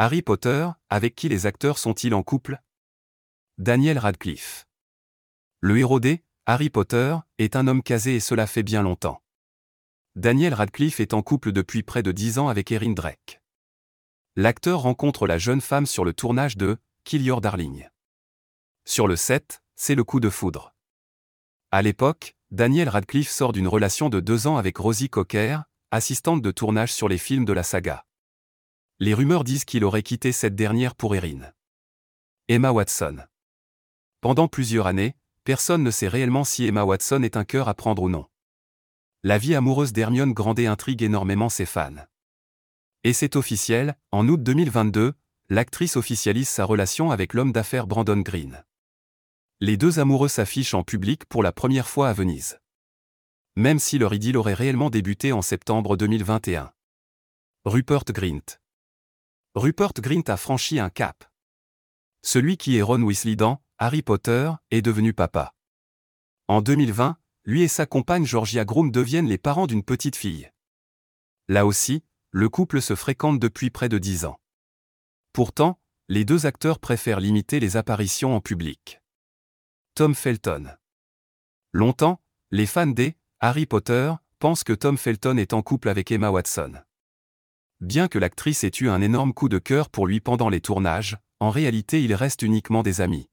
Harry Potter, avec qui les acteurs sont-ils en couple? Daniel Radcliffe. Le héros des Harry Potter est un homme casé et cela fait bien longtemps. Daniel Radcliffe est en couple depuis près de dix ans avec Erin Drake. L'acteur rencontre la jeune femme sur le tournage de Kill Your Darling. Sur le set, c'est le coup de foudre. À l'époque, Daniel Radcliffe sort d'une relation de deux ans avec Rosie Cocker, assistante de tournage sur les films de la saga. Les rumeurs disent qu'il aurait quitté cette dernière pour Erin. Emma Watson. Pendant plusieurs années, personne ne sait réellement si Emma Watson est un cœur à prendre ou non. La vie amoureuse d'Hermione Grandet intrigue énormément ses fans. Et c'est officiel, en août 2022, l'actrice officialise sa relation avec l'homme d'affaires Brandon Green les deux amoureux s'affichent en public pour la première fois à Venise. Même si leur idylle aurait réellement débuté en septembre 2021. Rupert Grint. Rupert Grint a franchi un cap. Celui qui est Ron Weasley dans Harry Potter est devenu papa. En 2020, lui et sa compagne Georgia Groom deviennent les parents d'une petite fille. Là aussi, le couple se fréquente depuis près de dix ans. Pourtant, les deux acteurs préfèrent limiter les apparitions en public. Tom Felton. Longtemps, les fans des Harry Potter pensent que Tom Felton est en couple avec Emma Watson. Bien que l'actrice ait eu un énorme coup de cœur pour lui pendant les tournages, en réalité ils restent uniquement des amis.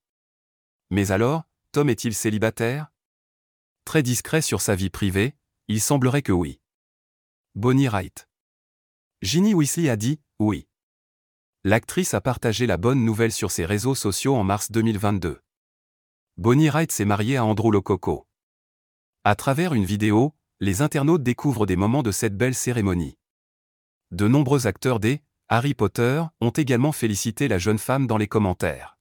Mais alors, Tom est-il célibataire? Très discret sur sa vie privée, il semblerait que oui. Bonnie Wright. Ginny Weasley a dit oui. L'actrice a partagé la bonne nouvelle sur ses réseaux sociaux en mars 2022. Bonnie Wright s'est mariée à Andrew Lococo. À travers une vidéo, les internautes découvrent des moments de cette belle cérémonie. De nombreux acteurs des Harry Potter ont également félicité la jeune femme dans les commentaires.